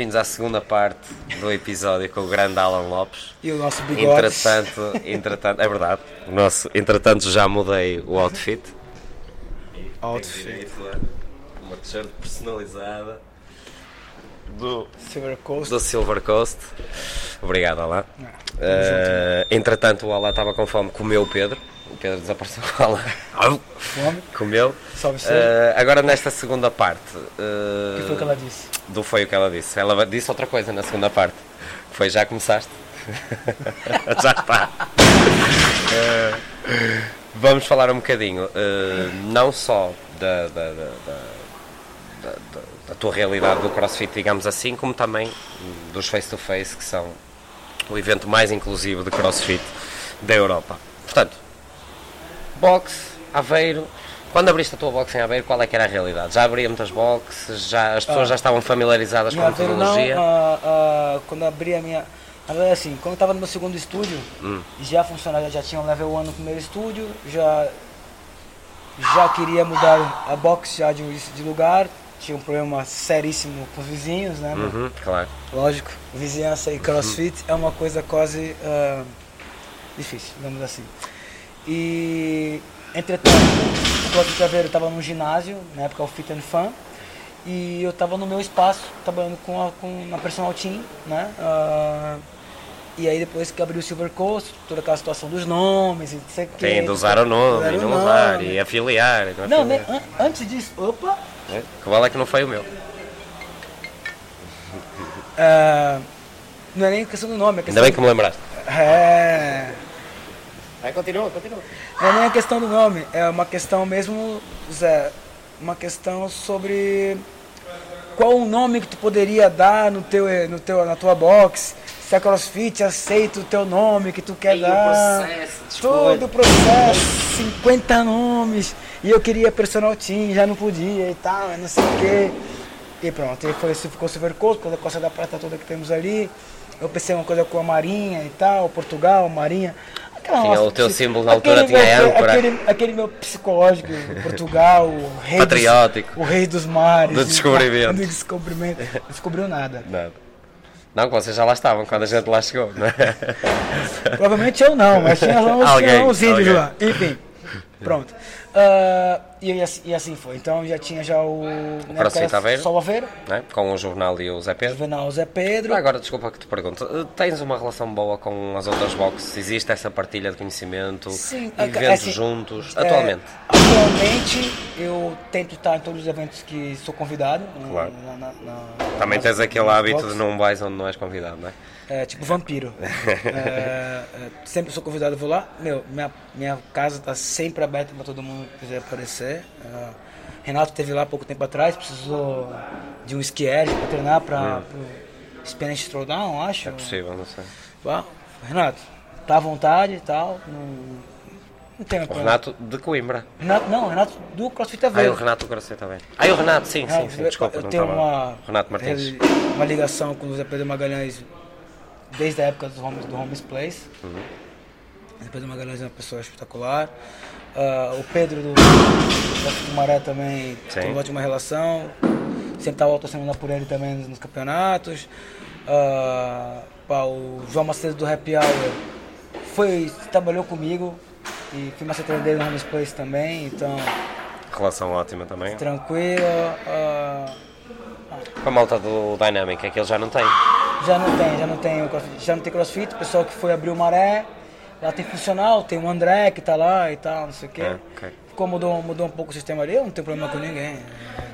bem-vindos à segunda parte do episódio com o grande Alan Lopes. E o nosso bigode. Entretanto, entretanto, é verdade, o nosso, entretanto já mudei o outfit. Outfit. Uma t-shirt personalizada do, Silver Coast. do Silver Coast. Obrigado, Alan. Eh, entretanto, o Alan estava com fome, comeu o Pedro. O Pedro desapareceu. O Alan Fome. comeu. Eh, agora, nesta segunda parte. O que foi que ela disse? do foi o que ela disse. Ela disse outra coisa na segunda parte. Foi já começaste? já está. Eh, vamos falar um bocadinho, eh, não só da, da, da, da- da- tua realidade do CrossFit, digamos assim, como também dos face-to-face, que são o evento mais inclusivo de CrossFit da Europa. Portanto, boxe, Aveiro. Quando abriste a tua boxe em Aveiro, qual é que era a realidade? Já abria muitas boxes? Já, as pessoas Ah. já estavam familiarizadas com a não, metodologia? ah, ah, quando abri a minha. Na assim, quando eu tava no meu segundo estúdio, Hum. já funcionava, já tinha um level 1 no primeiro estúdio, já, já queria mudar a box já de, de lugar, tinha um problema seríssimo com os vizinhos, né? Uhum, claro. Lógico, vizinhança e crossfit é uma coisa quase ah, difícil, digamos assim. E, entretanto, o CrossFit Aveiro estava num ginásio, na época o Fit and Fun, e eu estava no meu espaço, trabalhando com, a, com uma personal team, né? Ah, e aí depois que abriu o Silver Coast, toda aquela situação dos nomes e não sei o que. Tem de usar o nome, Usar não usar, e afiliar. e não Não, afiliar. né, an- antes disso, opa, É, Que vale é que não foi o meu. ah, não é nem questão do nome, é Ainda questão bem que me lembraste. É. Vai, continua, continua. Não é nem a questão do nome, é uma questão mesmo, Zé, uma questão sobre qual o nome que tu poderia dar no teu, no teu, na tua box, se a CrossFit aceita o teu nome que tu quer dar. Todo o processo, 50 nomes, e eu queria personal team, já não podia e tal, não sei o quê. E pronto, e foi, ficou Silver Coast, com a Costa da Prata toda que temos ali. Eu pensei uma coisa com a Marinha e tal, Portugal, Marinha. Aquela Tinha o teu psi- símbolo na altura, aquele tinha meu- âncora. Aquele, aquele meu psicológico, Portugal, o rei dos- Patriótico. o rei dos mares. Do descobrimento. Do descobrimento. Não descobriu nada. Nada. Não, que vocês já lá estavam quando a gente lá chegou, não é? Provavelmente eu não, mas tinha lá uns, Alguém, tinha uns índios alguém. lá. Enfim, pronto. Ah, e, assim, e assim foi. Então já tinha já o. o Aveiro, Não é? Com o jornal e o Zé Pedro. Juvenal Zé Pedro. Ah, Agora, desculpa que te pergunto, eh, tens uma relação boa com as outras boxes? Existe essa partilha de conhecimento? Sim, eventos assim, juntos? é, Atualmente? atualmente eu tento estar em todos os eventos que sou convidado. né, Claro. na- na- na- Também tens aquele hábito de não vais onde não és convidado, não é? É, tipo vampiro. É, é, sempre sou convidado, vou lá. Meu, minha, minha casa tá sempre aberta para todo mundo que quiser aparecer. É, Renato teve lá pouco tempo atrás, precisou de um skier para treinar para o Spanish Throwdown, acho. É possível, não sei. Renato, tá à vontade e tal. Não, não tem O problema. Renato de Coimbra. Renato, não, Renato do CrossFit Ah, Aveiro. o Renato Garcia também. Ah, e o Renato, sim, sim, Renato, sim, desculpa, eu tenho uma, Renato Martins. uma ligação com o Zé Pedro Magalhães desde a época dos Homes, do Homes Place. Uhum. O Zé Pedro Magalhães é uma pessoa espetacular. Ah, o Pedro do, do Maré também Sim. tem uma ótima relação. Sempre estava torcendo por ele também nos, nos campeonatos. Ah, pá, o João Macedo do Happy Hour foi, trabalhou comigo e fui maceteiro dele no Homes Place também, então Relação ótima também. tranquilo. ah, Com a malta do Dynamic, é que ele já não tem. Já não tem, já não tem crossfit, já não tem crossfit, o pessoal que foi abrir o maré, lá tem funcional, tem o André que tá lá e tal, não sei o quê. É, ok. Ficou, mudou, mudou um pouco o sistema eu não tenho problema com ninguém.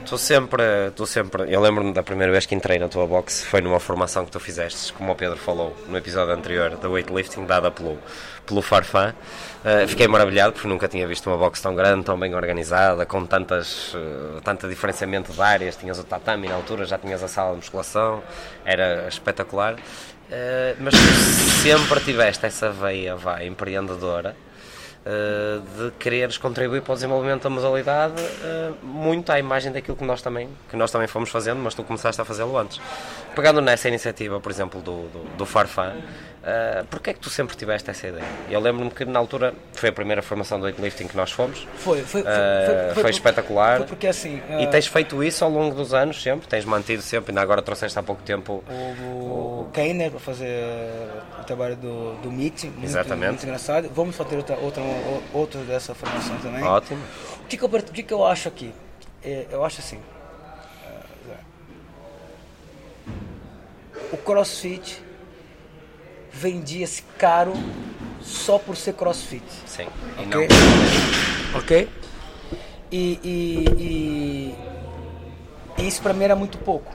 Tu sempre, tu sempre, eu lembro-me da primeira vez que entrei na tua box, foi numa formação que tu fizeste, como o Pedro falou no episódio anterior, da weightlifting, dada pelo, pelo Farfã. Uh, fiquei maravilhado porque nunca tinha visto uma box tão grande, tão bem organizada, com tantas, uh, tanto diferenciamento de áreas. Tinhas o tatami na altura, já tinhas a sala de musculação, era espetacular. Uh, mas sempre tiveste essa veia vá, empreendedora uh, de quereres contribuir para o desenvolvimento da modalidade uh, muito à imagem daquilo que nós também que nós também fomos fazendo, mas tu começaste a fazê-lo antes. Pegando nessa iniciativa, por exemplo, do, do, do Farfã, Uh, Porquê é que tu sempre tiveste essa ideia? Eu lembro-me que na altura foi a primeira formação do weightlifting que nós fomos. Foi, foi, foi, uh, foi, foi espetacular. Foi porque assim. Uh, e tens feito isso ao longo dos anos sempre? Tens mantido sempre? Ainda agora trouxeste há pouco tempo o, o, Keiner para fazer o trabalho do, do meeting. Muito, Exatamente. Muito engraçado. Vamos fazer outra, outra, outra dessa formação também. Ótimo. O que, que, eu, o que, que eu acho aqui? É, eu acho assim. o CrossFit vendia-se caro só por ser crossfit. Sim. E ok? Não. Ok? E, e, e, e isso para mim era muito pouco.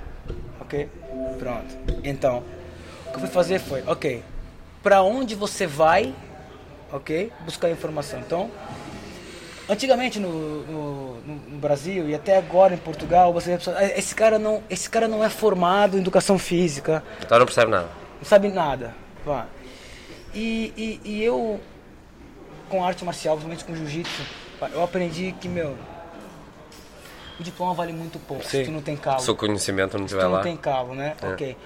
Ok? Pronto. Então, o que eu fui fazer foi, ok, para onde você vai, ok? Buscar informação. Então, antigamente no, no, no, Brasil e até agora em Portugal, você esse cara não, esse cara não é formado em educação física. Então não percebe nada. Não sabe nada. Pá. E, e, e, eu, com arte marcial, principalmente com jiu-jitsu, eu aprendi que, meu, o diploma vale muito pouco Sim. se tu não tem calo. Se o conhecimento não tiver lá. Se tu não tem calo, né? É. Ok.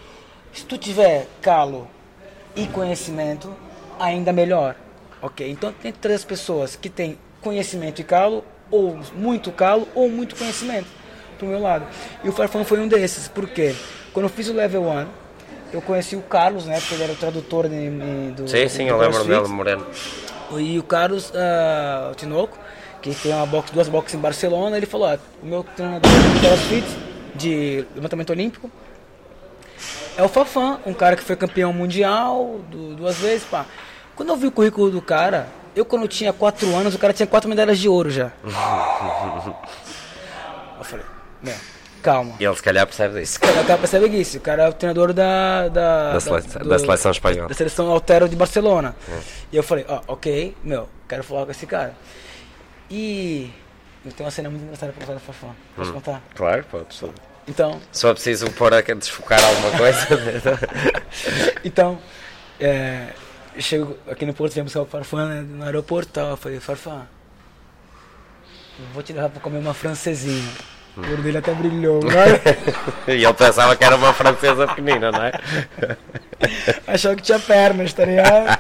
Se tu tiver calo e conhecimento, ainda melhor. Ok. Então tem três pessoas que têm conhecimento e calo, ou muito calo, ou muito conhecimento, pro meu lado. E o Farfão foi um desses. Por quê? Quando eu fiz o level 1, eu conheci o Carlos, né? Porque ele era o tradutor de, de, do. Sim, sim, do eu lembro dele, Moreno. E o Carlos uh, o Tinoco, que tem uma box, duas boxes em Barcelona, ele falou: ah, o meu treinador de crossfit, de levantamento olímpico, é o Fafã, um cara que foi campeão mundial do, duas vezes, pá. Quando eu vi o currículo do cara, eu quando tinha quatro anos, o cara tinha quatro medalhas de ouro já. eu falei, meu calma. E ele se calhar percebe isso. Se calhar o cara percebe isso. O cara é o treinador da. Da, da, seleção, do, da seleção espanhola. Da seleção Altero de Barcelona. É. E eu falei, ó, oh, ok, meu, quero falar com esse cara. E. Eu tenho uma cena muito engraçada pra contar da Fafã. Posso hum, contar? Claro, pode. Então. Só preciso pôr a desfocar alguma coisa. então, é, chego aqui no Porto, vem buscar o Farfã né, no aeroporto tal. Eu falei, Farfã, vou te levar pra comer uma francesinha. O olho dele até brilhou, e ele pensava que era uma francesa pequenina, não é? Achou que tinha pernas, tá ligado?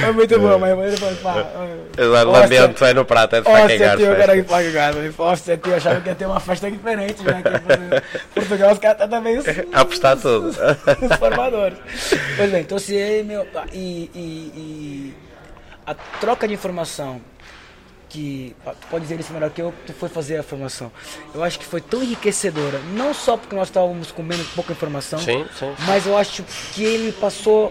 Foi muito bom, mas ele falou, pá. Lamento é no prato, é de faca e garfo. eu quero faca e garfo. Nossa, tio, achava que ia ter uma festa diferente, né? Portugal, os caras estão meio. Apostar tudo. Os formadores. Pois bem, então se ele, meu. E, e, e a troca de informação que pode dizer isso melhor que eu, tu foi fazer a formação. Eu acho que foi tão enriquecedora, não só porque nós estávamos comendo pouca informação, sim, sim. mas eu acho que ele passou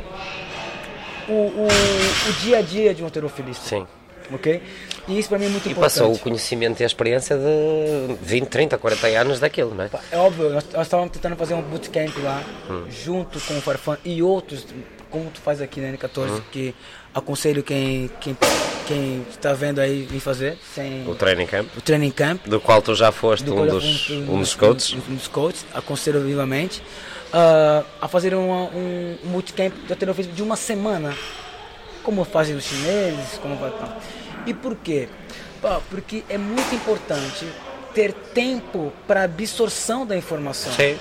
o, o, o dia a dia de um alterofilista. Sim. Ok? E isso para mim é muito e importante. E passou o conhecimento e a experiência de 20, 30, 40 anos daquilo, não é? É óbvio, nós, nós estávamos tentando fazer um bootcamp lá, hum. junto com o Farfan e outros, como tu faz aqui na N14, hum. que aconselho quem, quem, quem está vendo aí vir fazer. Sem, o training camp. O training camp. Do qual tu já foste um dos, um, um, dos coaches. Um, um, dos coaches, aconselho vivamente. Uh, a fazer uma, um, um bootcamp de de uma semana. Como fazem os chineses, como vai. E por quê? Porque é muito importante ter tempo para absorção da informação. Sim.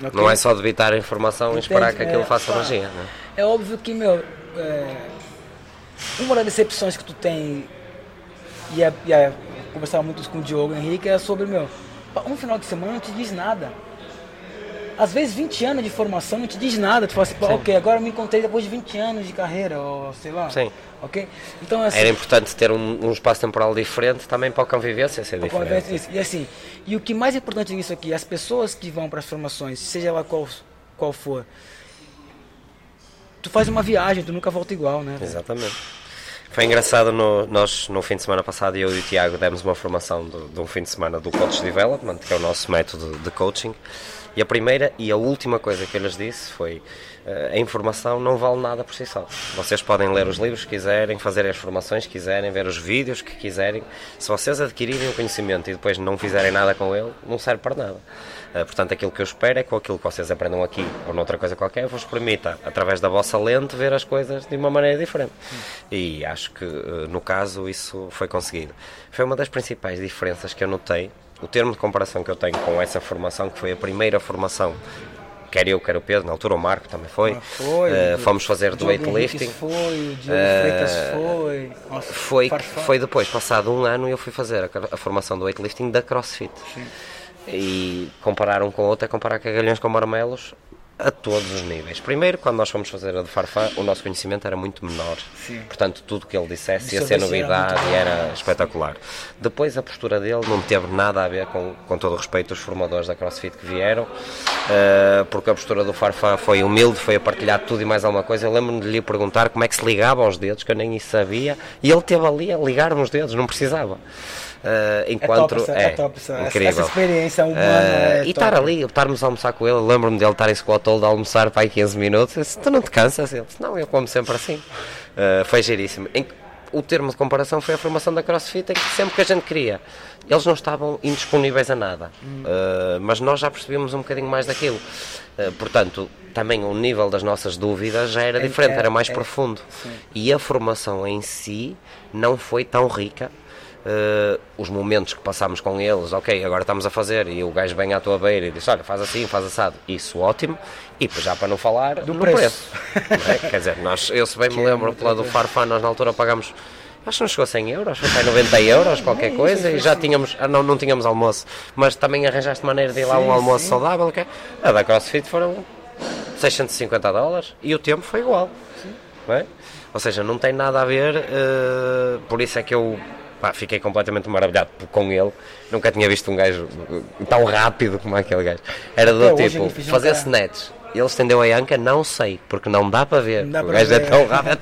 Okay? Não é só debitar a informação e esperar que aquilo é, faça magia. Né? É óbvio que, meu, é, uma das decepções que tu tem, e, é, e é, conversava muito com o Diogo Henrique, é sobre, meu, um final de semana não te diz nada. Às vezes 20 anos de formação não te diz nada. Tu fala assim, ok, agora eu me encontrei depois de 20 anos de carreira, ou sei lá. Sim. Ok? Então, assim, Era importante ter um, um, espaço temporal diferente também para a convivência ser diferente. Convivência, e assim, e o que mais é importante disso aqui, as pessoas que vão para as formações, seja lá qual, qual for, tu faz uma viagem, tu nunca volta igual, né? Exatamente. Foi engraçado, no, nós no fim de semana passado, eu e o Tiago demos uma formação de, de um fim de semana do Coach Development, que é o nosso método de coaching, E a primeira e a última coisa que eu lhes disse foi: eh, a informação não vale nada por si só. Vocês podem ler os livros que quiserem, fazer as formações que quiserem, ver os vídeos que quiserem. Se vocês adquirirem o conhecimento e depois não fizerem nada com ele, não serve para nada. Uh, portanto, aquilo que eu espero é que com aquilo que vocês aprendam aqui ou noutra coisa qualquer, vos permita, através da vossa lente, ver as coisas de uma maneira diferente. E acho que, uh, no caso, isso foi conseguido. Foi uma das principais diferenças que eu notei. O termo de comparação que eu tenho com essa formação, que foi a primeira formação quer eu, quer o Pedro, na altura o Marco também foi. Ah, foi uh, fomos fazer do weightlifting. Foi, o Diogo uh, Freitas foi. Nossa, foi, foi depois, passado um ano, eu fui fazer a, a formação do weightlifting da CrossFit. Sim. E comparar um com o outro é comparar cagalhões com marmelos a todos os níveis. Primeiro, quando nós fomos fazer a de Farfã, o nosso conhecimento era muito menor. Sim. Portanto, tudo que ele dissesse ia ser novidade e era espetacular. Depois, a postura dele não teve nada a ver com, com todo o respeito, os formadores da CrossFit que vieram, uh, porque a postura do Farfã foi humilde, foi a partilhar tudo e mais alguma coisa. Eu lembro-me de lhe perguntar como é que se ligava aos dedos, que eu nem isso sabia, e ele teve ali a ligar-me os dedos, não precisava. Uh, enquanto é, top, é, é top, incrível. Essa, experiência humana. Uh, é e estar ali, estarmos a almoçar com ele, lembro-me dele estar em squat de almoçar para aí 15 minutos. Eu disse, tu não te cansas? Ele disse, não, eu como sempre assim. Uh, foi giríssimo. Em, o termo de comparação foi a formação da CrossFit, que sempre que a gente queria, eles não estavam indisponíveis a nada, uh, mas nós já percebíamos um bocadinho mais daquilo. Uh, portanto, também o nível das nossas dúvidas já era é, diferente, é, era mais é, profundo. Sim. E a formação em si não foi tão rica uh, os momentos que passámos com eles, ok, agora estamos a fazer, e o gajo vem à tua beira e diz: Olha, faz assim, faz assado, isso ótimo, e já para não falar do preço. preço é? Quer dizer, nós, eu se bem me lembro, pela do Farfã, nós na altura pagámos acho que não chegou a 100 euros, foi 90 euros, qualquer coisa, e já tínhamos, ah, não, não tínhamos almoço, mas também arranjaste maneira de ir lá sim, um almoço sim. saudável, okay? a da CrossFit foram 650 dólares e o tempo foi igual, é? ou seja, não tem nada a ver, uh, por isso é que eu pá, fiquei completamente maravilhado com ele. Nunca tinha visto um gajo tão rápido como aquele gajo. Era do Até tipo, fazer snatch. Ele estendeu a anca, não sei, porque não dá para ver. Dá o para gajo ver. é tão rápido.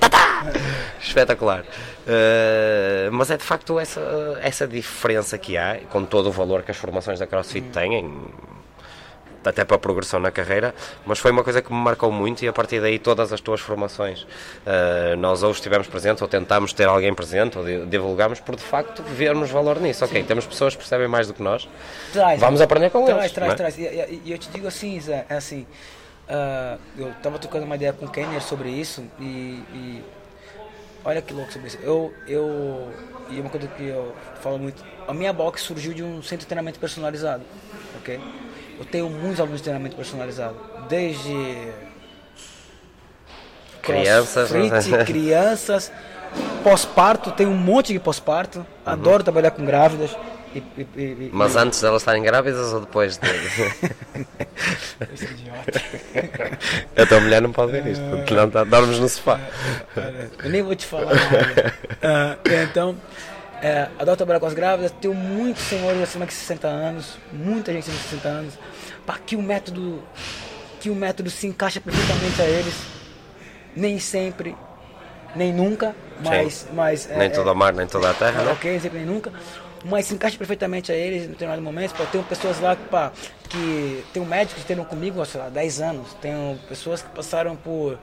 Espetacular. Uh, mas é de facto essa, essa diferença que há, com todo o valor que as formações da CrossFit hum. têm, até para a progressão na carreira, mas foi uma coisa que me marcou muito e a partir daí todas as tuas formações uh, nós ou estivemos presentes ou tentámos ter alguém presente ou divulgamos por de facto vermos valor nisso. Ok, temos pessoas que percebem mais do que nós, traz, vamos aprender com traz, eles. Traz, é? traz, e, e, e, eu te digo assim, Zé, é assim, uh, eu estava trocando uma ideia com o Kenner sobre isso e, e olha que louco sobre isso. Eu, eu, e uma coisa que eu falo muito, a minha box surgiu de um centro de treinamento personalizado, ok? Eu tenho muitos alunos de treinamento personalizado, desde crianças, né? crianças, pós-parto, tem um monte de pós-parto, uhum. adoro trabalhar com grávidas. E, e, e, Mas antes delas estarem grávidas ou depois de... Idiota. A tua mulher não pode ver isto, uh, não tá, dormes no sofá. Eu nem vou te falar nada. Uh, então, é, adoro trabalhar com as grávidas, tenho muitos senhores acima de 60 anos, muita gente acima de 60 anos, para que o método que o método se encaixa perfeitamente a eles. Nem sempre, nem nunca, mas. mas nem é, toda a mar, nem toda a terra, é, né? Ok, sempre nem nunca. Mas se encaixa perfeitamente a eles em determinado momento. Pô, tenho pessoas lá que, pá, que tem um médico que treinam comigo sei lá, 10 anos. Tenho pessoas que passaram por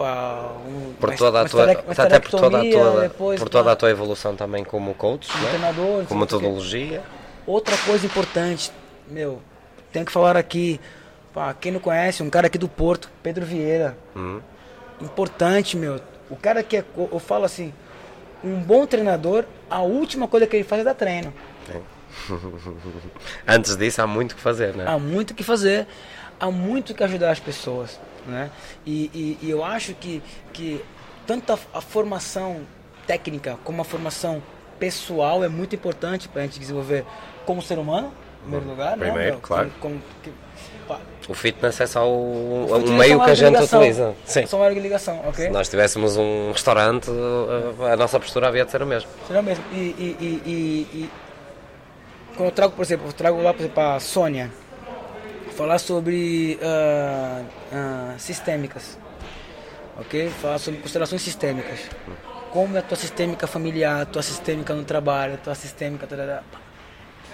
um, por toda a tua, até por toda a tua, depois, por toda a tua evolução também como coach, como, né? treinador, como metodologia. Outra coisa importante, meu, tenho que falar aqui, pá, quem não conhece, um cara aqui do Porto, Pedro Vieira. Uhum. Importante, meu. O cara que é, eu falo assim, um bom treinador, a última coisa que ele faz é dar treino. Antes disso há muito que fazer, né? Há muito que fazer, há muito que ajudar as pessoas. Né? E, e, e eu acho que, que tanto a, a, formação técnica como a formação pessoal é muito importante para a gente desenvolver como ser humano, em primeiro uhum. lugar. Né, primeiro, né? claro. Como, que, o fitness é só o, o, o meio que a gente utiliza. Sim. Só uma ligação, ok? Se nós tivéssemos um restaurante, a nossa postura havia de ser a mesma. Será mesmo. E, e, e, e, quando eu trago, por exemplo, eu trago lá, por exemplo, a Sônia, falar sobre uh, uh, sistêmicas, ok? Falar sobre constelações sistêmicas. Como é a tua sistêmica familiar, a tua sistêmica no trabalho, a tua sistêmica... Tarará.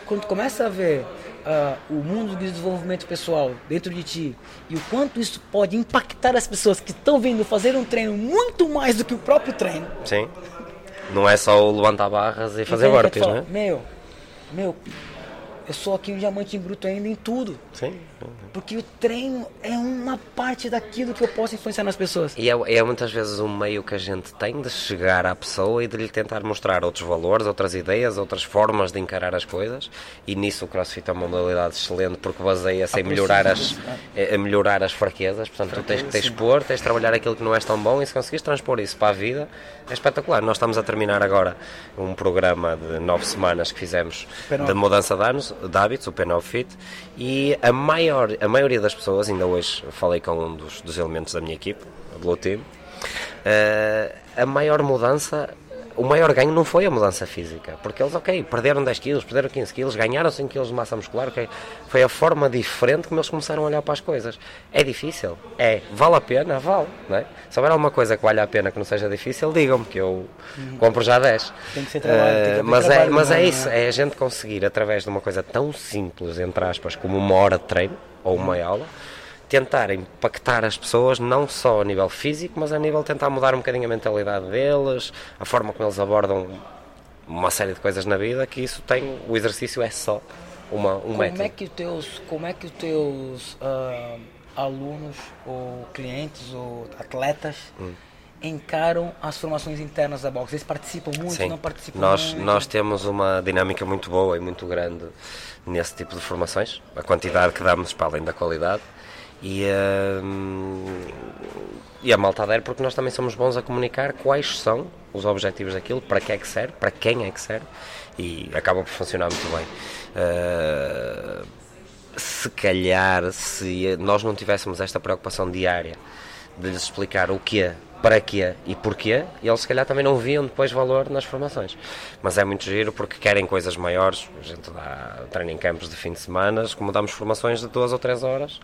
Quando tu começa a ver ah, o mundo do desenvolvimento pessoal dentro de ti e o quanto isso pode impactar as pessoas que estão vindo fazer um treino muito mais do que o próprio treino. Sim. Não é só o levantar barras e fazer Então, burpees, né? Meu, meu, eu sou aqui um diamante em bruto ainda em tudo. Sim. Porque o treino é uma parte daquilo que eu posso influenciar nas pessoas. E é, é muitas vezes um meio que a gente tem de chegar à pessoa e de lhe tentar mostrar outros valores, outras ideias, outras formas de encarar as coisas. E nisso o CrossFit é uma modalidade excelente porque baseia-se em melhorar as, a melhorar as fraquezas. Portanto, tu tens que te expor, tens de trabalhar aquilo que não és tão bom e se conseguires transpor isso para a vida, é espetacular. Nós estamos a terminar agora um programa de nove semanas que fizemos P9. de mudança de, anos, de hábitos, o P9 Fit, e a, maior, a maioria das pessoas, ainda hoje falei com um dos, dos elementos da minha equipe, a Blue Team, eh, a maior mudança, o maior ganho não foi a mudança física, porque eles, ok, perderam 10 quilos, perderam 15 quilos, ganharam 5 quilos de massa muscular, ok, foi a forma diferente como eles começaram a olhar para as coisas. É difícil? É. Vale a pena? Vale, não é? Se houver alguma coisa que valha a pena que não seja difícil, digam-me que eu compro já 10. Tem que ser trabalho, tem que haver mas é, trabalho, mas não é é? isso, é a gente conseguir, através de uma coisa tão simples, entre aspas, como uma hora de treino ou uma aula, tentar impactar as pessoas não só a nível físico, mas a nível de tentar mudar um bocadinho a mentalidade deles, a forma como eles abordam uma série de coisas na vida, que isso tem, o exercício é só uma, um Como método. é que os teus, como é que os teus ah, alunos ou clientes ou atletas Hum. encaram as formações internas da box? Eles participam muito, Sim. não participam nós, muito? nós temos uma dinâmica muito boa e muito grande nesse tipo de formações, a quantidade que damos para além da qualidade. E, hum, e a malta adere porque nós também somos bons a comunicar quais são os objetivos daquilo, para que é que serve, para quem é que serve, e acaba por funcionar muito bem. Uh, se calhar, se nós não tivéssemos esta preocupação diária de lhes explicar o que é, para quê e porquê, eles se calhar também não viam depois valor nas formações. Mas é muito giro porque querem coisas maiores, a gente dá treino em campos de fim de semana, como damos formações de duas ou três horas,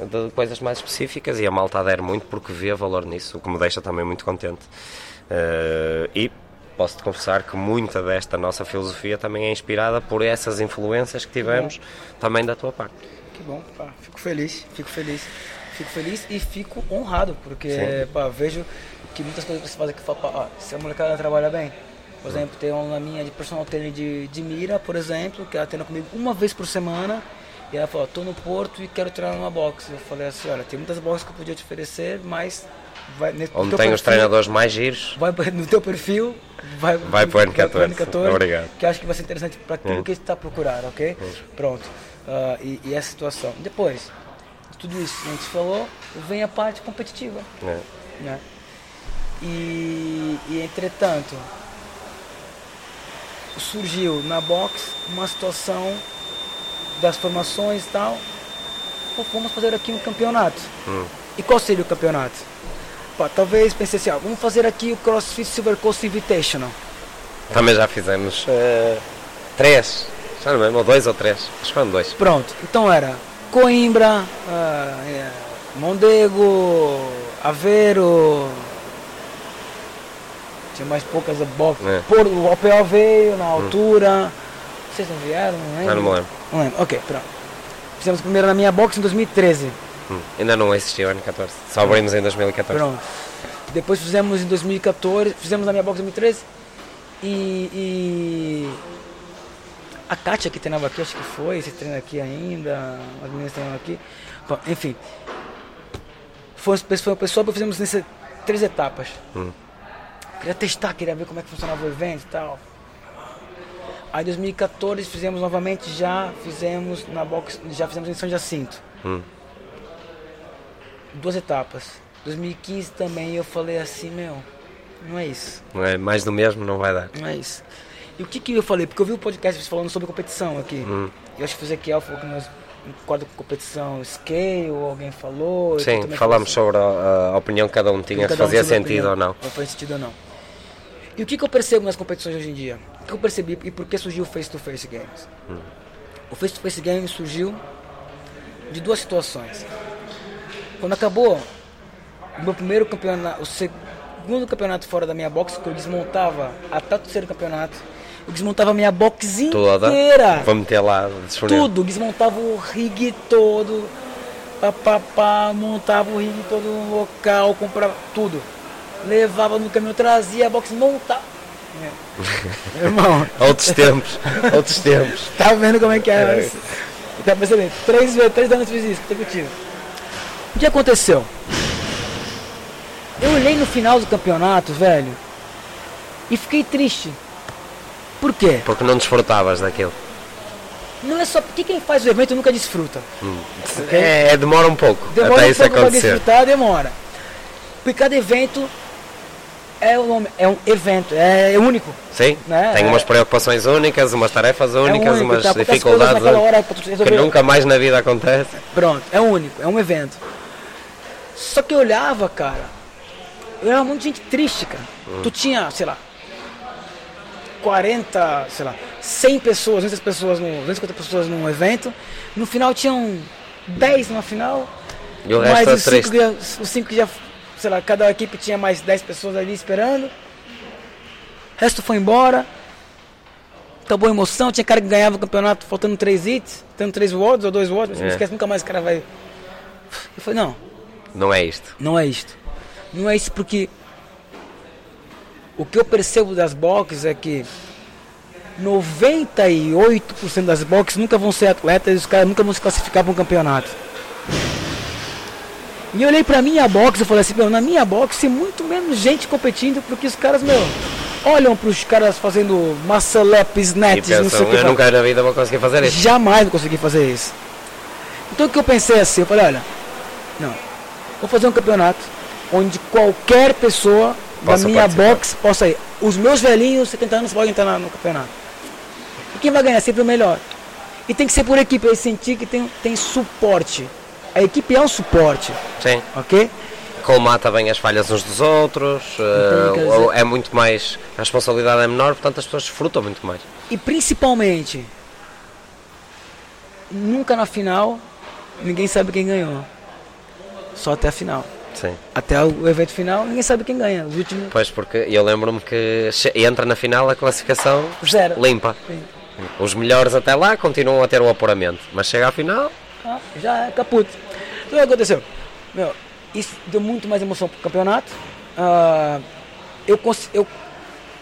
de coisas mais específicas e a malta adere muito porque vê valor nisso, o que me deixa também muito contente. Uh, e posso-te confessar que muita desta nossa filosofia também é inspirada por essas influências que tivemos também da tua parte. Que bom, pá, fico feliz, fico feliz. Fico feliz e fico honrado, porque pá, vejo que muitas coisas que você faz aqui, fala, pá, ó, se a molecada trabalha bem, por exemplo, tem uma minha de personal trainer de, de Mira, por exemplo, que ela treina comigo uma vez por semana, e ela falou, tô no Porto e quero treinar numa box. Eu falei assim, olha, tem muitas boxes que eu podia te oferecer, mas vai Onde tem os perfil- treinadores mais giros, vai no teu perfil, vai, Vai pro N14. N14, Obrigado. que acho que vai ser interessante para aquilo Hum. que você está procurando, ok? Pronto. Ah, e, e essa situação. Depois de tudo isso que a gente falou, vem a parte competitiva, né? né? E, e entretanto, surgiu na box uma situação das formações e tal. Pô, vamos fazer aqui um campeonato. Hum. E qual seria o campeonato? Pá, talvez pensei assim, ó, vamos fazer aqui o CrossFit Silver Coast Invitational. Também já fizemos eh, três, já não lembro, ou dois ou três, acho que foram dois. Pronto, então era Coimbra, ah, é, Mondego, Aveiro, tinha mais poucas boxes. É. Por, o OPO veio na altura. Vocês não vieram? Não lembro. Não me lembro. Não lembro, ok, pronto. Fizemos primeiro na minha box em 2013. Hum. Ainda não existiu o ano 14, só abrimos em 2014. Pronto. Depois fizemos em 2014, fizemos na minha box em 2013. E, e a Kátia que treinava aqui, acho que foi, você treina aqui ainda, as meninas treinam aqui. Bom, enfim. Foi, foi uma pessoa que fizemos nessas três etapas. Hum. Queria testar, queria ver como é que funcionava o evento e tal. Aí em 2014 fizemos novamente, já fizemos na box, já fizemos em São Jacinto Hum. duas etapas. 2015 também eu falei assim, meu, não é isso, Não é mais do mesmo, não vai dar. não é isso. E o que que eu falei? Porque eu vi o podcast falando sobre competição aqui. Hum. Eu acho que o Ezequiel falou que nós concorda com competição scale, ou alguém falou. Sim, falámos falou sobre a, a opinião que cada um tinha, se Cada um fazia a sentido opinião, ou não. Ou faz sentido ou não. E o que, que eu percebo nas competições hoje em dia? O que eu percebi e por que surgiu o Face to Face Games? Hum. O Face to Face Games surgiu de duas situações. Quando acabou o meu primeiro campeonato, o segundo campeonato fora da minha box, que eu desmontava até o terceiro campeonato, Eu desmontava a minha box inteira. Vou meter lá. Tudo, desmontava o rig todo, pá, pá, pá, montava o rig todo no local, comprava tudo. Levava no caminhão, trazia a box, montava. É. Irmão, Outros tempos. Outros tempos. tá vendo como é que é? É. Mas, tá percebendo? Três, vezes- três anos eu fiz isso, consecutivo. O que aconteceu? Eu olhei no final do campeonato, velho, e fiquei triste. Por quê? Porque não desfrutavas daquilo. Não é só porque quem faz o evento nunca desfruta. Ok? É, demora um pouco Demora até um isso pouco pra acontecer. desfrutar, demora. Porque cada evento é um, nome- é um evento, é único. Sim, Né? tem É. umas preocupações únicas, umas tarefas é únicas, único, umas tá? Dificuldades que nunca mais na vida acontece. Pronto, é único, é um evento. Só que eu olhava, cara, eu era muito gente triste, cara. Hum. Tu tinha, sei lá, 40, sei lá, 100 pessoas, 200 pessoas, no, 250 pessoas num evento. No final tinham 10 na final. E o mais resto é os 5 triste. que, já- os cinco que já, sei lá, cada equipe tinha mais 10 pessoas ali esperando. O resto foi embora. Acabou a emoção, tinha cara que ganhava o campeonato faltando 3 hits, tendo 3 words ou 2 words, não É. esquece nunca mais o cara vai. Eu falei, não, Não é isto. não é isto. Não é isso porque o que eu percebo das boxes é que 98% das boxes nunca vão ser atletas e os caras nunca vão se classificar para um campeonato. E eu olhei pra minha box e falei assim, meu, na minha box tem muito menos gente competindo porque os caras, meu, olham pros caras fazendo muscle up, E snatches, não sei o que. eu nunca na vida vou conseguir fazer isso. Jamais vou conseguir fazer isso. Então o que eu pensei assim, eu falei, olha, não, vou fazer um campeonato onde qualquer pessoa Possa da minha participar. box possa ir. Os meus velhinhos, 70 anos, podem entrar no campeonato. E quem vai ganhar sempre o melhor. E tem que ser por equipe, eu senti que tem, tem suporte. A equipe é um suporte, Sim. ok? Colmata bem as falhas uns dos outros, dizer- é muito mais. A responsabilidade é menor, portanto as pessoas desfrutam muito mais. E principalmente, nunca na final, ninguém sabe quem ganhou. Só até a final. Sim. Até o evento final, ninguém sabe quem ganha. Os últimos. Pois, porque eu lembro-me que entra na final a classificação Zero. limpa. Sim. Os melhores até lá continuam a ter o apuramento, mas chega à final, Ah, já é caput. O que aconteceu? Meu, isso deu muito mais emoção pro campeonato. Ah, eu, cons eu,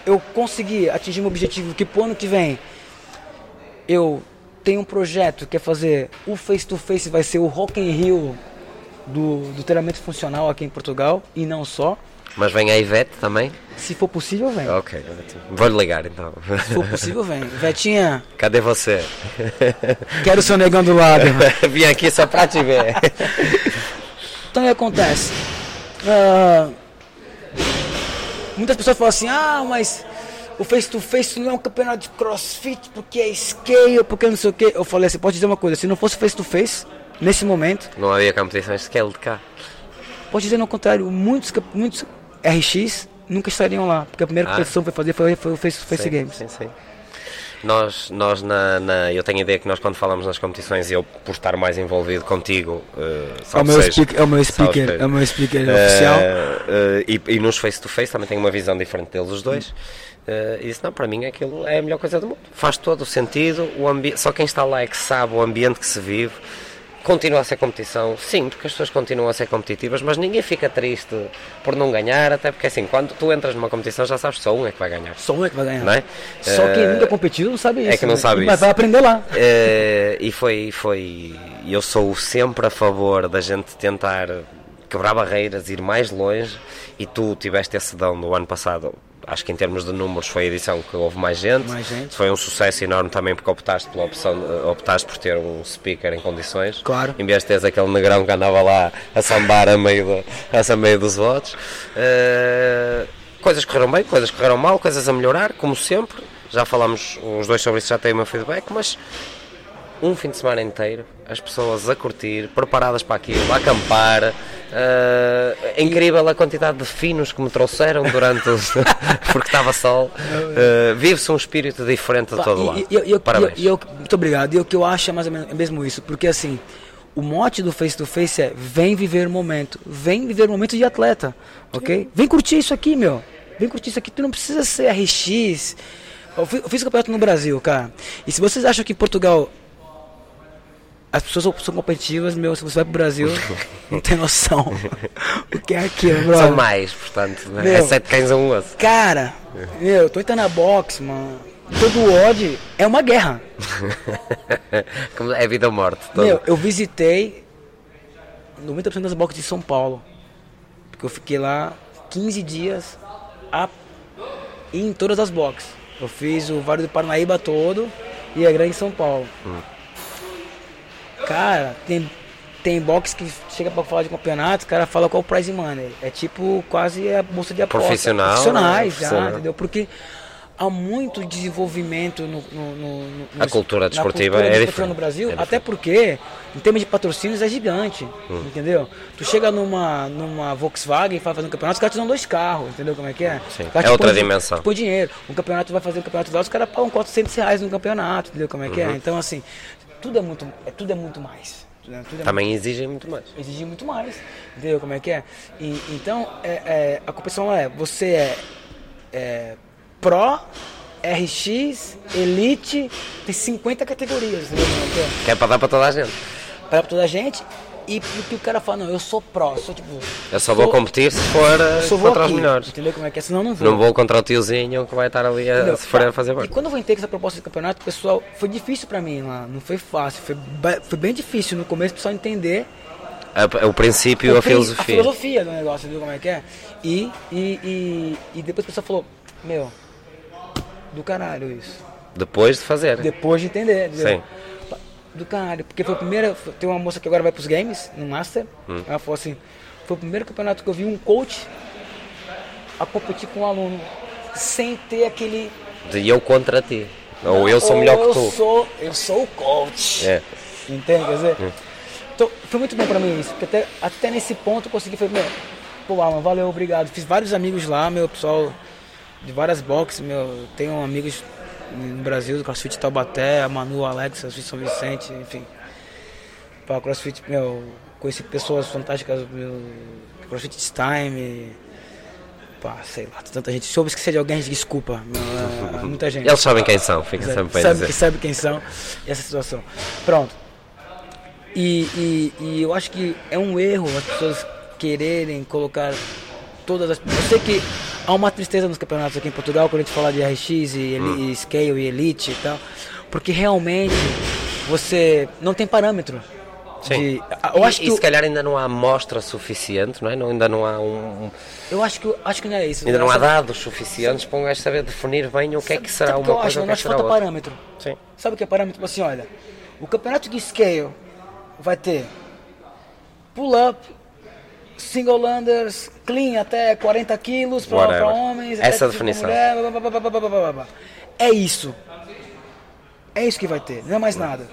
eu consegui atingir meu objetivo que pro ano que vem eu tenho um projeto que é fazer o face to face vai ser o Rock in Rio do, do treinamento funcional aqui em Portugal e não só. Mas vem a Ivete também. Se for possível, vem. Ok, vou-lhe ligar então. Se for possível, vem. Vetinha, Cadê você? quero o seu negão do lado. Vim aqui só pra te ver. Então o que acontece? Ah, muitas pessoas falam assim, ah, mas o face to face não é um campeonato de crossfit porque é scale, porque não sei o que. Eu falei assim, pode dizer uma coisa, se não fosse face to face, nesse momento, Não havia competições de scale de cá. pode dizer no contrário, muitos, muitos RX nunca estariam lá, porque a primeira Ah. competição foi fazer foi, foi o face to face sim, games. Sim, sim. Nós, nós na, na- eu tenho a ideia que nós quando falamos nas competições, eu por estar mais envolvido contigo, eh, É o meu speaker, é o meu speaker, é o meu speaker oficial. eh, e, e nos face to face também tenho uma visão diferente deles os dois. Eh, e isso não, para mim aquilo é a melhor coisa do mundo. Faz todo o sentido, o ambi- só quem está lá é que sabe o ambiente que se vive. Continua a ser competição, sim, porque as pessoas continuam a ser competitivas, mas ninguém fica triste por não ganhar, até porque assim, quando tu entras numa competição já sabes que só um é que vai ganhar. Só um é que vai ganhar. Não é? Só quem Eh, nunca competiu não sabe isso. é que não né? sabe Mas isso. vai aprender lá. Eh, e foi, foi. Eu sou sempre a favor da gente tentar quebrar barreiras, ir mais longe. E tu tiveste esse dão no ano passado. Acho que em termos de números foi a edição que houve mais gente. Mais gente. Foi um sucesso enorme também porque optaste pela opção, eh, optaste por ter um speaker em condições. Claro. Em vez de teres aquele negrão que andava lá a sambar a meio, do, a meio dos votos. Eh, coisas correram bem, coisas correram mal, coisas a melhorar, como sempre. Já falámos os dois sobre isso, já têm o meu feedback, mas um fim de semana inteiro, as pessoas a curtir, preparadas para aquilo, a acampar. eh, é incrível a quantidade de finos que me trouxeram durante o. porque estava sol. Eh, Vive-se um espírito diferente de Pá, todo e- lado. e- e- e eu- Parabéns. eu- muito obrigado. E o que eu acho é mais ou menos é mesmo isso, porque assim, o mote do face to face é vem viver o momento, vem viver o momento de atleta, ok? Vem curtir isso aqui, meu. Vem curtir isso aqui. Tu não precisa ser RX, Eu fi- eu fiz o campeonato no Brasil, cara. E se vocês acham que em Portugal as pessoas são- são competitivas, meu, se você vai pro Brasil, não tem noção o que é aquilo, brother. São mais, portanto, né? Meu. é sete cães a um osso. Cara, meu, eu tô entrando na boxe, mano. Todo ódio é uma guerra. É vida ou morte. todo. Meu, eu visitei 90% das boxes de São Paulo. Porque eu fiquei lá 15 dias a em todas as boxes. Eu fiz o Vale do Parnaíba todo e a Grande São Paulo. Cara, tem, tem box que chega pra falar de campeonato, o cara fala qual o prize money. É tipo quase a bolsa de aposta. Profissional, Profissionais né? já, Profissional. entendeu? Porque há muito desenvolvimento no, no- no- no- A cultura na desportiva cultura é desportiva diferente. no Brasil, É até porque em termos de patrocínios é gigante, Hum. entendeu? Tu chega numa, numa Volkswagen e vai fazer um campeonato, os caras te dão dois carros, entendeu como é que é? Sim, é outra põem- dimensão. põem dinheiro. Um campeonato vai fazer um campeonato lá, os caras pagam 400 reais no campeonato, entendeu como é que Uhum. é? Então assim, tudo é muito, é, tudo é muito mais. Tudo é, tudo é Também exigem muito mais. exigir muito mais. Entendeu como é que é? E, então, é, é, a competição é, você é, é Pro, RX, Elite, tem 50 categorias, entendeu como é que é? Que para dar para toda a gente. Pra toda a gente. E porque o cara fala, não, eu sou Pro, sou tipo... Eu só vou sou- competir se for eh, vou contra os aqui, melhores. Entendeu como é que é? Senão não vou. Não vou contra o tiozinho que vai estar ali a Entendeu? sofrer a Tá. fazer E barulho. quando eu vou entrei com essa proposta de campeonato, pessoal, foi difícil pra mim lá, não foi fácil, foi, foi bem difícil no começo, o pessoal entender A- O princípio, o a filosofia. A filosofia do negócio, viu como é que é? E, e, e, e depois o pessoal falou, meu, do caralho isso. Depois de fazer. Depois de entender, entendeu? Sim. Do caralho, porque foi a primeira. foi- Tem uma moça que agora vai pros games, no Master. Hum. Ela falou assim, foi o primeiro campeonato que eu vi um coach a competir com um aluno. Sem ter aquele. De eu contra ti. Ou eu sou melhor "Oh, que eu tu. Sou, eu sou o coach. É. Entende? Quer dizer, então, foi muito bom pra mim isso, porque até, até nesse ponto eu consegui fazer, meu, pô, Alan, valeu, obrigado. Fiz vários amigos lá, meu, pessoal de várias boxes, meu, tenho amigos no Brasil, do CrossFit Taubaté, a Manu, o Alex, CrossFit São Vicente, enfim. Para CrossFit, meu, conheci pessoas fantásticas, meu, CrossFit Time, pá, sei lá, tanta gente. Se eu esquecer de alguém, desculpa, meu, é, muita gente Eles sabem quem são, fica sabe, sempre sabe, que sabe quem são e essa situação. Pronto. E, e, e eu acho que é um erro as pessoas quererem colocar todas as. Eu sei que há uma tristeza nos campeonatos aqui em Portugal quando a gente fala de RX e, Hum. e Scale e Elite e tal, porque realmente você não tem parâmetro. Sim. De, eu acho e, que e se calhar ainda não há amostra suficiente, não é? Não, ainda não há um, um- eu acho que acho que não é isso. ainda não há Sabe- dados suficientes para um gajo saber definir bem o que é que será sabe o uma eu acho? coisa Eu ou que é acho que que será falta outra. parâmetro. Sim. Sabe o que é parâmetro? Tipo assim, olha, o campeonato de scale vai ter pull-up, Single Landers clean até 40 quilos para homens. Essa é a tipo definição. Mulher, blá, blá, blá, é isso. É isso que vai ter, não é mais nada.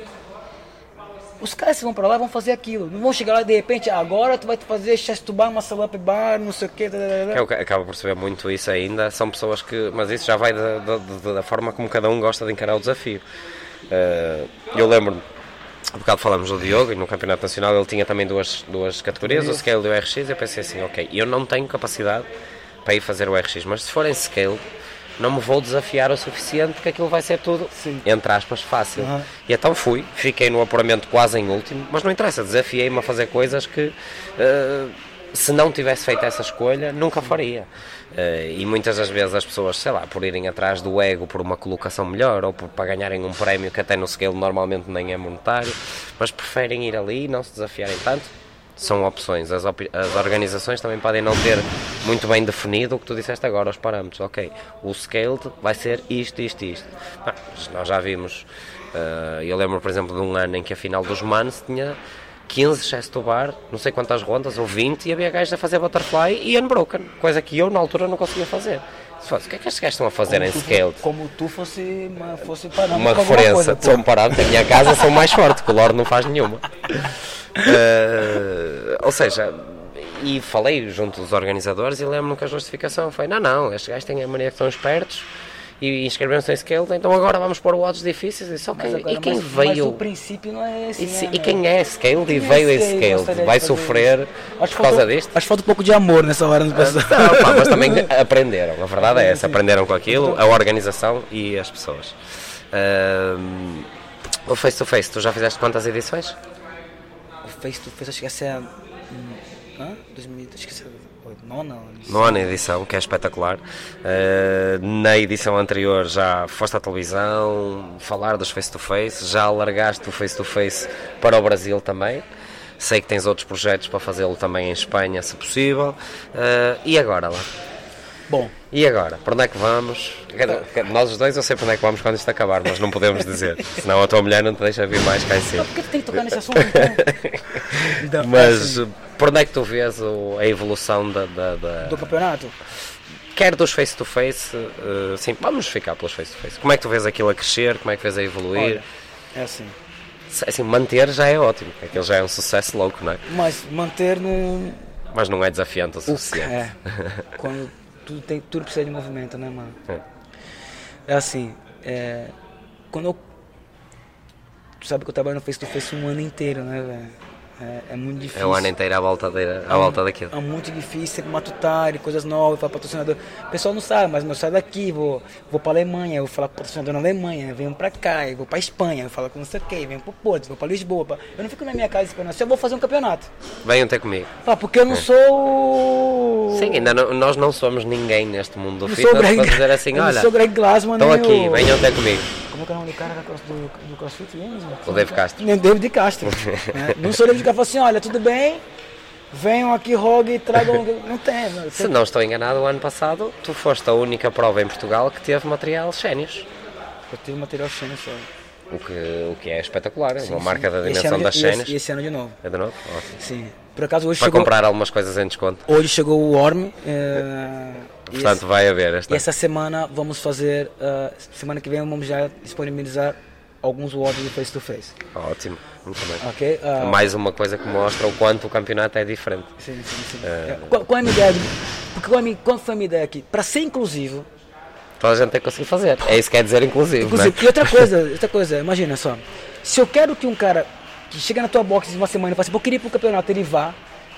Os caras que vão para lá vão fazer aquilo. Não vão chegar lá e de repente, ah, agora tu vai fazer chest to bar, muscle up bar, não sei o quê. É eu acaba por saber muito isso ainda. São pessoas que. Mas isso já vai da, da, da forma como cada um gosta de encarar o desafio. Eh, eu lembro-me há bocado falamos do Diogo e no Campeonato Nacional ele tinha também duas, duas categorias, o Scale e o RX. E eu pensei assim: ok, eu não tenho capacidade para ir fazer o RX, mas se for em Scale. Não me vou desafiar o suficiente porque aquilo vai ser tudo, Sim. entre aspas, fácil. Aham. E então fui, fiquei no apuramento quase em último, mas não interessa, desafiei-me a fazer coisas que eh, se não tivesse feito essa escolha, nunca faria. Eh, e muitas das vezes as pessoas, sei lá, por irem atrás do ego por uma colocação melhor ou por, para ganharem um prémio que até no scale normalmente nem é monetário, mas preferem ir ali e não se desafiarem tanto. São opções. As, opi- as organizações também podem não ter muito bem definido o que tu disseste agora, os parâmetros. Ok, o scaled vai ser isto, isto, isto. Nós já vimos. eh, eu lembro, por exemplo, de um ano em que a final dos Manos tinha 15 chest to bar, não sei quantas rondas, ou 20, e havia gajos a fazer butterfly e unbroken, coisa que eu na altura não conseguia fazer. Fosse, o que é que estes gajos estão a fazer em tu, scaled? como tu fosse, uma, fosse parâmetro uma referência coisa, pô. São Parado, na minha casa sou mais forte, que o Lorde não faz nenhuma. Eh, ou seja, e falei junto dos organizadores e lembro-me que a justificação foi: não, não, estes gajos têm a mania que são espertos e inscreveram-se em Scaled, então agora vamos pôr odds difíceis. Disse, ok, Mas agora, e quem mas, Mas veio. o princípio não é esse, E, né, se- e quem é Scaled e Quem é veio em Scaled? de Vai sofrer Acho por que causa faltou- disto? Acho que falta um pouco de amor nessa hora no pessoal. Não, pá, mas também aprenderam, a verdade é essa, aprenderam com aquilo, a organização e as pessoas. O Face to Face, tu já fizeste quantas edições? O Face to Face, acho que essa é a. Hã? 2000, acho que essa é nona. Nona edição, que é espetacular. Ah, na edição anterior já foste à televisão falar dos Face to Face, já alargaste o Face to Face para o Brasil também. Sei que tens outros projetos para fazê-lo também em Espanha, se possível. Ah, e agora lá? Bom, E agora? Para onde é que vamos? Nós os dois eu sei para onde é que vamos quando isto acabar, mas não podemos dizer. Senão a tua mulher não te deixa vir mais cá em cima. por que tem que tocar nesse assunto então? Mas assim, por onde é que tu vês o- a evolução da, da- da- do campeonato? quer dos face to face, eh, sim, vamos ficar pelos face to face. Como é que tu vês aquilo a crescer? Como é que vês a evoluir? Olha, é assim. Assim, manter já é ótimo, aquilo já é um sucesso louco, não é? Mas manter no. Mas não é desafiante o suficiente. É. Quando tudo, tem, tudo precisa de movimento, né, mano? É. É assim, é, quando eu. Tu sabe que eu trabalho no Face to Face um ano inteiro, né, velho? É, é muito difícil. É o ano inteiro à volta, de, à volta daquilo. É muito difícil, matutário, coisas novas, para patrocinador. O pessoal não sabe, mas eu saio daqui, vou, vou pra Alemanha, eu vou falar com o patrocinador na Alemanha, venho pra cá, eu vou pra Espanha, eu falo com não sei o que, venho pro Porto, vou pra Lisboa. pra- Eu não fico na minha casa esperando, se eu vou fazer um campeonato. Venham ter comigo. Fala, porque eu não sou. Sim, ainda não- nós não somos ninguém neste mundo do fitness para dizer assim, eu olha, sou Greg Glassman, estão aqui, o- venham ter comigo. Como é que é o nome do cara do, do CrossFit mesmo? O Dave Castro. David Castro. né? Não sou David Castro, assim, olha, tudo bem, venham aqui, rogue e tragam... Não tem, não. Se não estou enganado, o ano passado tu foste a única prova em Portugal que teve material sénios. Eu tive material cheio só. O que, o que é espetacular, é Sim, uma sim. marca da dimensão das e cenas. E esse ano de novo. É de novo? Ótimo. Sim. Por acaso hoje Para chegou, comprar algumas coisas em desconto. hoje chegou o Orm. é, e Portanto, esse- vai haver esta. essa semana vamos fazer, ah, semana que vem vamos já disponibilizar alguns WODs de face to face. Ótimo, muito bem. Ok? Ah, Mais uma coisa que mostra o quanto o campeonato é diferente. Sim, sim, sim. É, Qual, qual é a minha ideia? Porque qual, é qual foi a minha ideia aqui? Para ser inclusivo, Toda a gente tem que conseguir fazer. É isso que quer dizer inclusive, inclusive não e outra coisa, outra coisa, imagina só. Se eu quero que um cara que chega na tua box uma semana e fala assim, "Pô, eu queria ir pro campeonato, ele vá,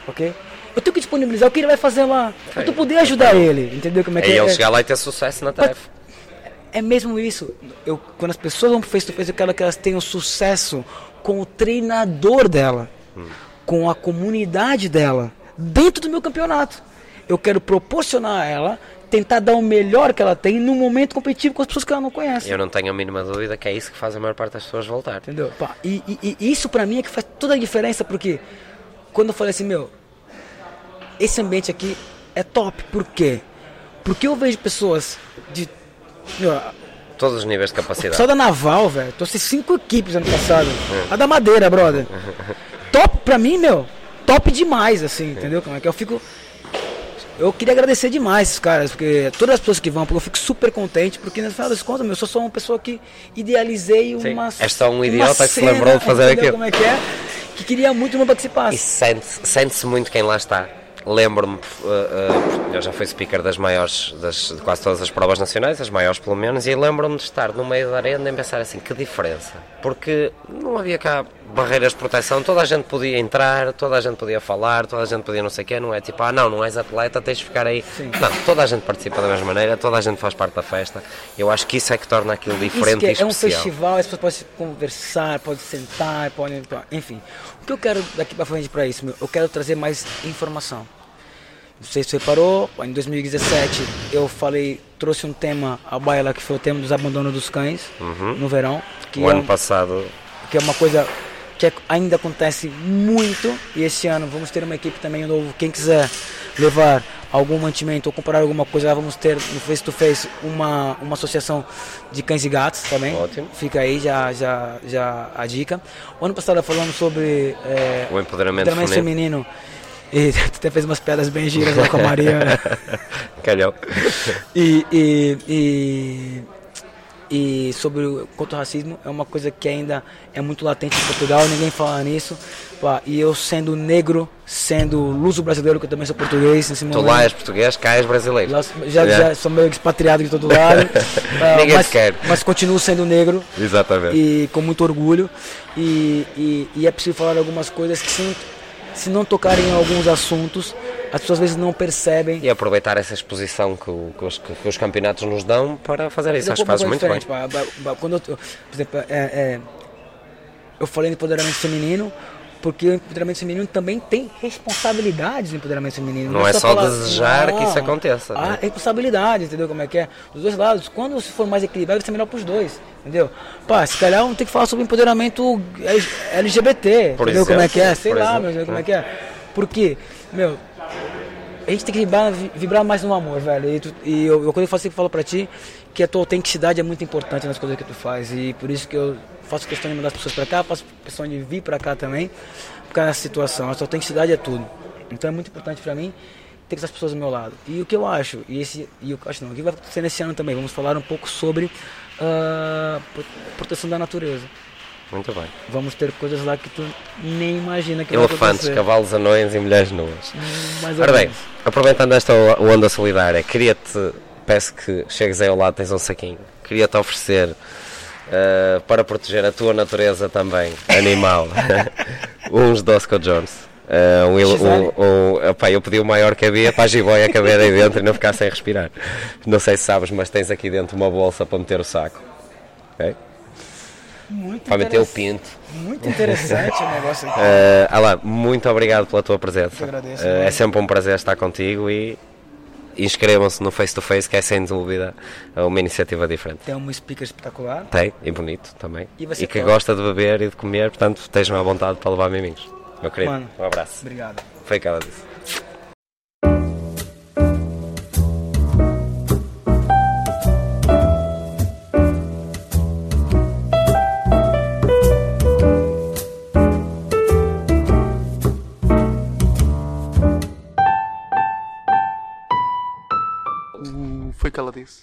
ok? Eu tenho que disponibilizar o que ele vai fazer lá. Pra tu poder ajudar ele, entendeu como é é? que E é? ele chegar lá e ter sucesso na tarefa. É mesmo isso. Eu, quando as pessoas vão pro face to face, eu quero que elas tenham sucesso com o treinador dela, com a comunidade dela, dentro do meu campeonato. Eu quero proporcionar a ela, tentar dar o melhor que ela tem num momento competitivo com as pessoas que ela não conhece. Eu não tenho a mínima dúvida que é isso que faz a maior parte das pessoas voltar. Entendeu? Pá, e, e- e isso pra mim é que faz toda a diferença, porque quando eu falei assim, meu, esse ambiente aqui é top. Por quê? Porque eu vejo pessoas de. Todos os níveis de Só capacidade. da Naval, velho. Trouxe cinco equipes ano passado. A da Madeira, brother. Top pra mim, meu. Top demais, assim, entendeu? Como é que eu fico. Eu queria agradecer demais esses caras, porque todas as pessoas que vão, porque eu fico super contente, porque no final das contas, meu, eu sou só uma pessoa que idealizei Sim, uma. és só um idiota que se lembrou de fazer aquilo. Como é que é? Que queria muito uma participasse. E sente-se sente muito quem lá está. Lembro-me, uh, uh, já fui speaker das maiores, das, de quase todas as provas nacionais, as maiores pelo menos, e lembro-me de estar no meio da arena e pensar assim, que diferença. Porque não havia cá barreiras de proteção, toda a gente podia entrar, toda a gente podia falar, toda a gente podia não sei o quê, não é tipo, ah não, não és atleta, tens de ficar aí. Sim. Não, toda a gente participa da mesma maneira, toda a gente faz parte da festa. Eu acho que isso é que torna aquilo diferente que e é, é um especial. festival, as pessoas podem conversar, podem sentar, podem. Enfim. O que eu quero daqui pra frente pra isso, meu? Eu quero trazer mais informação. Não sei se você reparou, em 2017 eu falei, trouxe um tema à baila que foi o tema dos abandonos dos cães no verão. Uhum. O é, ano um- passado que é uma coisa que é- ainda acontece muito e esse ano vamos ter uma equipe também novo. Quem quiser levar algum mantimento ou comprar alguma coisa, lá vamos ter no Face to Face uma, uma associação de cães e gatos também. Ótimo. Fica aí já, já, já a dica. O ano passado falando sobre é, o empoderamento feminino. feminino e até fez umas piadas bem giras lá com a Maria. Calhou. E, e, e, e sobre o contra o racismo é uma coisa que ainda é muito latente em Portugal, ninguém fala nisso. Pá, e eu sendo negro, sendo luso brasileiro, que eu também sou português nesse Tu momento. lá és português, cá és brasileiro. Lá- já, já sou meio expatriado de todo lado. Ah, Ninguém mas, quer. mas continuo sendo negro Exatamente. e com muito orgulho. E, e, e é preciso falar algumas coisas que se se não tocarem em alguns assuntos, as pessoas às vezes não percebem. E aproveitar essa exposição que, o- que os, que os campeonatos nos dão para fazer isso. Acho que coisa muito bem. pá. Ba- Quando eu, por exemplo, é, é, eu falei de empoderamento feminino, porque o empoderamento feminino também tem responsabilidades no empoderamento feminino. Não é só falar- desejar que isso aconteça, Há né? responsabilidade, entendeu como é que é? Dos dois lados. Quando se for mais equilibrado, vai ser melhor pros dois, entendeu? Pá, se calhar vamos ter que falar sobre empoderamento LGBT, Por entendeu como é exemplo, que é? Sei lá, exemplo, meu, como né? é que é? Porque, meu, a gente tem que vibrar, vi- vibrar mais no amor, velho. E, tu- e eu, eu, quando eu faço, sempre falo pra ti que a tua autenticidade é muito importante nas coisas que tu faz. E por isso que eu faço questão de mandar as pessoas pra cá, faço questão de vir pra cá também, por causa dessa situação. A tua autenticidade é tudo. Então é muito importante pra mim ter essas pessoas do meu lado. E o que eu acho, e esse, e eu acho não, o que vai acontecer nesse ano também, vamos falar um pouco sobre pro- proteção da natureza. Muito bem. Vamos ter coisas lá que tu nem imagina que Elefantes, cavalos anões e mulheres nuas. Mais Ora bem, aproveitando esta onda solidária, queria-te, peço que chegues aí ao lado, tens um saquinho, queria-te oferecer eh, para proteger a tua natureza também, animal, uns Dosco Jones. Eh, um, um, um, epá, eu pedi o maior que havia para a jiboia caber aí dentro e não ficar sem respirar. Não sei se sabes, mas tens aqui dentro uma bolsa para meter o saco. ok? Muito Para meter o pinto. Muito interessante o negócio aqui. Uh, Alain, muito obrigado pela tua presença. Eu agradeço, Uh, é sempre um prazer estar contigo e inscrevam-se no Face to Face, que é sem dúvida uma iniciativa diferente. Tem um speaker espetacular. Tem, e bonito também. E ser que gosta de beber e de comer, portanto estejam à vontade para levar miminhos. Meu querido, Mano. um abraço. Obrigado. Foi o que ela disse. O-